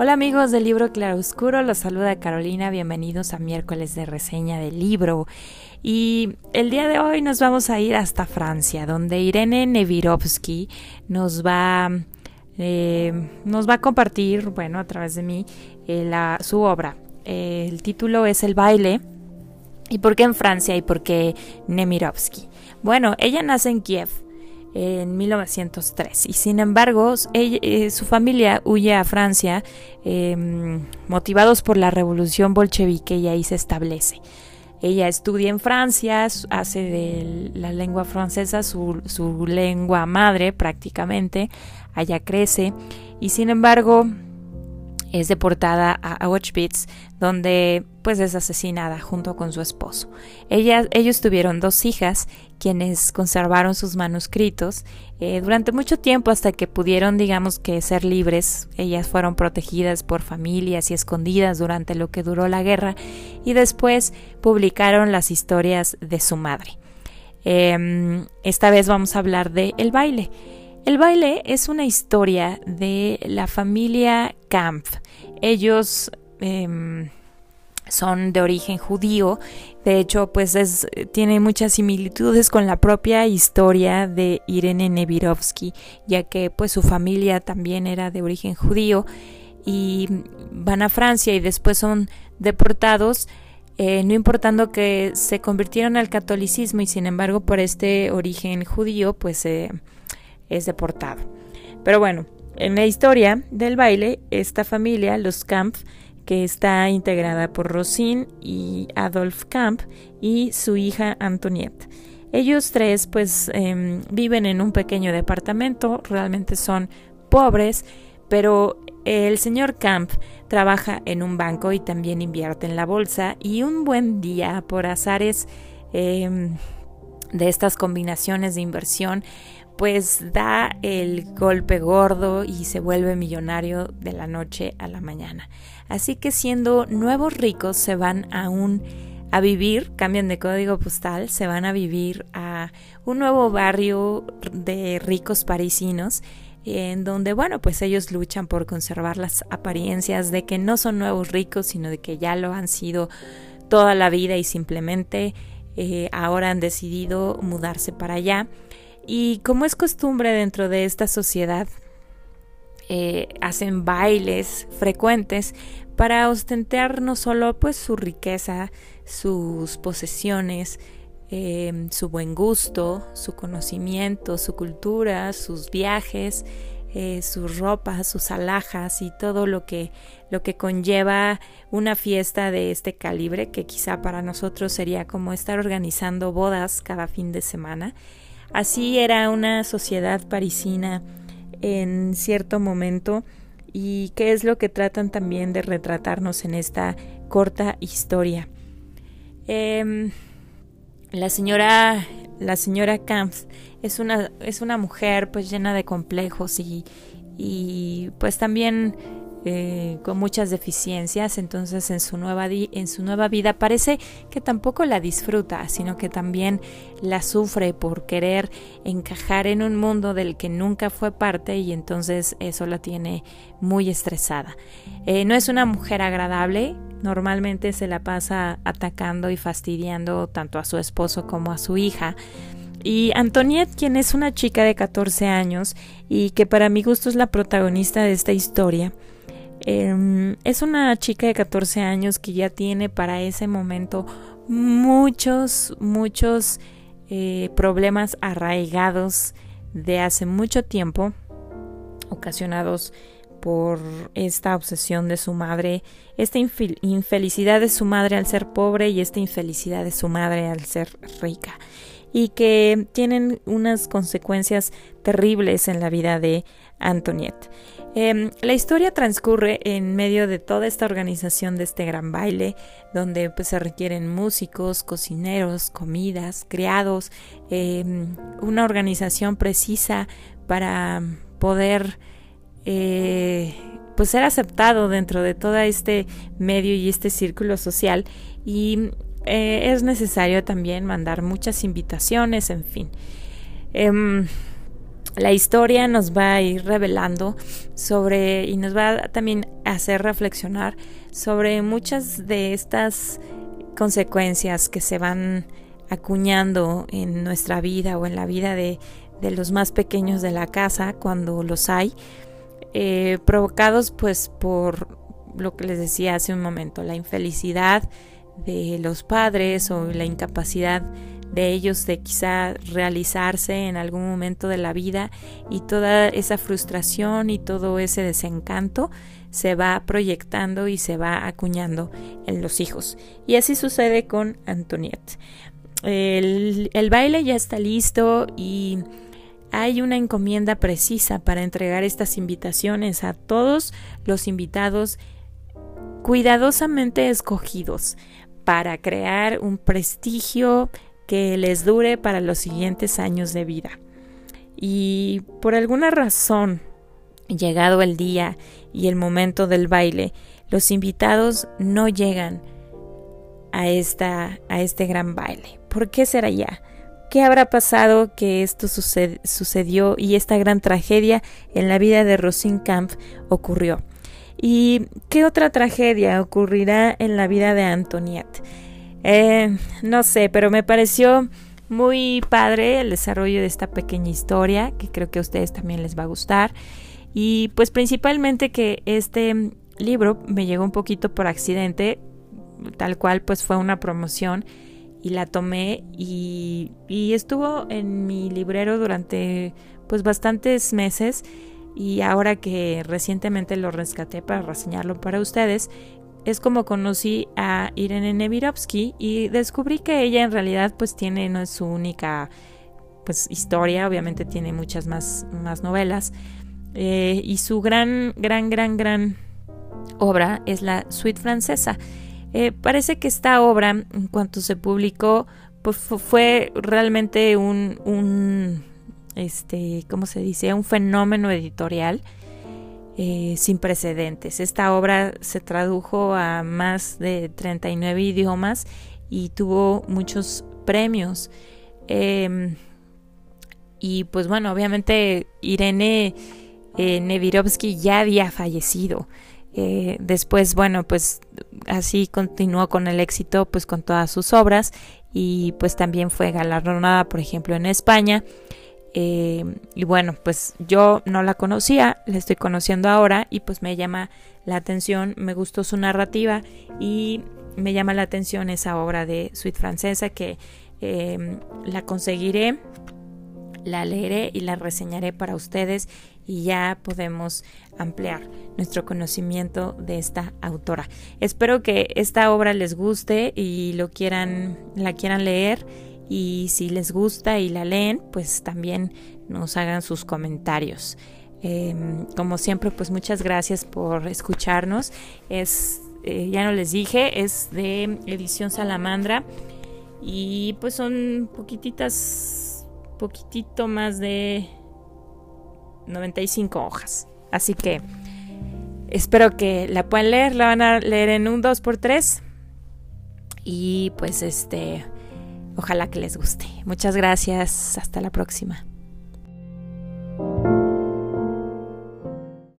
Hola amigos del libro Claroscuro, los saluda Carolina, bienvenidos a miércoles de reseña del libro. Y el día de hoy nos vamos a ir hasta Francia, donde Irene Nevirovsky nos va, eh, nos va a compartir, bueno, a través de mí, eh, su obra. Eh, el título es El baile. ¿Y por qué en Francia y por qué Nemirovsky? Bueno, ella nace en Kiev en 1903 y sin embargo eh, su familia huye a Francia em, motivados por la revolución bolchevique y ahí se establece. Ella estudia en Francia, hace de la lengua francesa su, su lengua madre prácticamente, allá crece y sin embargo es deportada a Auschwitz, donde pues es asesinada junto con su esposo. ellos tuvieron dos hijas, quienes conservaron sus manuscritos eh, durante mucho tiempo hasta que pudieron, digamos que, ser libres. Ellas fueron protegidas por familias y escondidas durante lo que duró la guerra y después publicaron las historias de su madre. Em, esta vez vamos a hablar de el baile. El baile es una historia de la familia Kampf. Ellos em, son de origen judío. De hecho, pues es, tiene muchas similitudes con la propia historia de Irene Nevirovsky, ya que pues su familia también era de origen judío y van a Francia y después son deportados. Eh, no importando que se convirtieron al catolicismo y sin embargo por este origen judío pues eh, es deportado. Pero bueno, en la historia del baile, esta familia, los Camp, que está integrada por Rosine y Adolf Camp y su hija Antoniette. Ellos tres pues em, viven en un pequeño departamento, realmente son pobres, pero el señor Camp trabaja en un banco y también invierte en la bolsa y un buen día por azares em, de estas combinaciones de inversión pues da el golpe gordo y se vuelve millonario de la noche a la mañana. Así que siendo nuevos ricos se van a un a vivir, cambian de código postal, se van a vivir a un nuevo barrio de ricos parisinos en donde, bueno, pues ellos luchan por conservar las apariencias de que no son nuevos ricos, sino de que ya lo han sido toda la vida y simplemente eh, ahora han decidido mudarse para allá. Y como es costumbre dentro de esta sociedad, eh, hacen bailes frecuentes para ostentar no solo pues su riqueza, sus posesiones, em, su buen gusto, su conocimiento, su cultura, sus viajes, eh, sus ropas, sus alhajas y todo lo que, lo que conlleva una fiesta de este calibre, que quizá para nosotros sería como estar organizando bodas cada fin de semana. Así era una sociedad parisina en cierto momento y qué es lo que tratan también de retratarnos en esta corta historia. Em, la señora la señora Camps es una es una mujer pues llena de complejos y, y pues también eh, con muchas deficiencias, entonces en su, nueva en su nueva vida parece que tampoco la disfruta, sino que también la sufre por querer encajar en un mundo del que nunca fue parte y entonces eso la tiene muy estresada. Eh, no es una mujer agradable, normalmente se la pasa atacando y fastidiando tanto a su esposo como a su hija. Y Antoniette, quien es una chica de 14 años y que para mi gusto es la protagonista de esta historia, Em, es una chica de 14 años que ya tiene para ese momento muchos, muchos eh, problemas arraigados de hace mucho tiempo, ocasionados por esta obsesión de su madre, esta infelicidad de su madre al ser pobre y esta infelicidad de su madre al ser rica, y que tienen unas consecuencias terribles en la vida de Antoniette. Em, la historia transcurre en medio de toda esta organización de este gran baile, donde pues, se requieren músicos, cocineros, comidas, criados, em, una organización precisa para poder eh, pues ser aceptado dentro de todo este medio y este círculo social y eh, es necesario también mandar muchas invitaciones, en fin. Em, la historia nos va a ir revelando sobre y nos va también hacer reflexionar sobre muchas de estas consecuencias que se van acuñando en nuestra vida o en la vida de, los más pequeños de la casa cuando los hay, eh, provocados pues por lo que les decía hace un momento, la infelicidad de los padres o la incapacidad de ellos de quizá realizarse en algún momento de la vida y toda esa frustración y todo ese desencanto se va proyectando y se va acuñando en los hijos. Y así sucede con Antoniette. El, el baile ya está listo y hay una encomienda precisa para entregar estas invitaciones a todos los invitados cuidadosamente escogidos para crear un prestigio que les dure para los siguientes años de vida. Y por alguna razón, llegado el día y el momento del baile, los invitados no llegan a, esta, a este gran baile. ¿Por qué será ya? ¿Qué habrá pasado que esto sucedió y esta gran tragedia en la vida de Rosenkamp ocurrió? ¿Y qué otra tragedia ocurrirá en la vida de Antoniette? Eh, no sé, pero me pareció muy padre el desarrollo de esta pequeña historia, que creo que a ustedes también les va a gustar. Y pues principalmente que este libro me llegó un poquito por accidente, tal cual pues fue una promoción y la tomé y, y estuvo en mi librero durante pues bastantes meses y ahora que recientemente lo rescaté para reseñarlo para ustedes, es como conocí a Irene Nevirovsky y descubrí que ella en realidad pues tiene, no es su única pues historia, obviamente tiene muchas más, más novelas eh, y su gran, gran, gran, gran obra es la Suite Francesa. Eh, parece que esta obra, en cuanto se publicó, pues fue realmente un, un este, ¿cómo se dice? Un fenómeno editorial eh, sin precedentes. Esta obra se tradujo a más de 39 idiomas y tuvo muchos premios. Em, y pues bueno, obviamente Irene eh, Nevirovsky ya había fallecido. Eh, después, bueno, pues así continuó con el éxito, pues con todas sus obras y pues también fue galardonada, por ejemplo, en España eh, y bueno, pues yo no la conocía, la estoy conociendo ahora y pues me llama la atención, me gustó su narrativa y me llama la atención esa obra de Suite Francesa que em, la conseguiré, la leeré y la reseñaré para ustedes y ya podemos ampliar nuestro conocimiento de esta autora. Espero que esta obra les guste y lo quieran, la quieran leer y si les gusta y la leen, pues también nos hagan sus comentarios. Em, como siempre, pues muchas gracias por escucharnos. Es, eh, ya no les dije, es de edición Salamandra y pues son poquititas, poquitito más de 95 hojas. Así que espero que la puedan leer, la van a leer en un 2x3 y pues este Ojalá que les guste. Muchas gracias. Hasta la próxima.